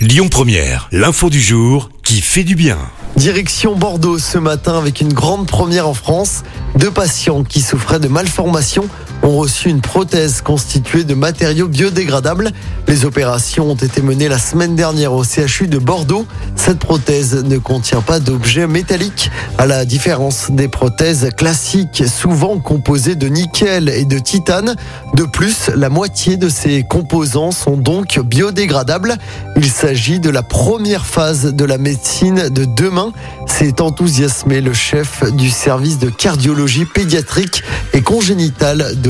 Lyon Première, l'info du jour qui fait du bien. Direction Bordeaux ce matin avec une grande première en France. Deux patients qui souffraient de malformations ont reçu une prothèse constituée de matériaux biodégradables. Les opérations ont été menées la semaine dernière au CHU de Bordeaux. Cette prothèse ne contient pas d'objets métalliques, à la différence des prothèses classiques, souvent composées de nickel et de titane. De plus, la moitié de ces composants sont donc biodégradables. Il s'agit de la première phase de la médecine de demain. C'est enthousiasmé le chef du service de cardiologie pédiatrique et congénitale de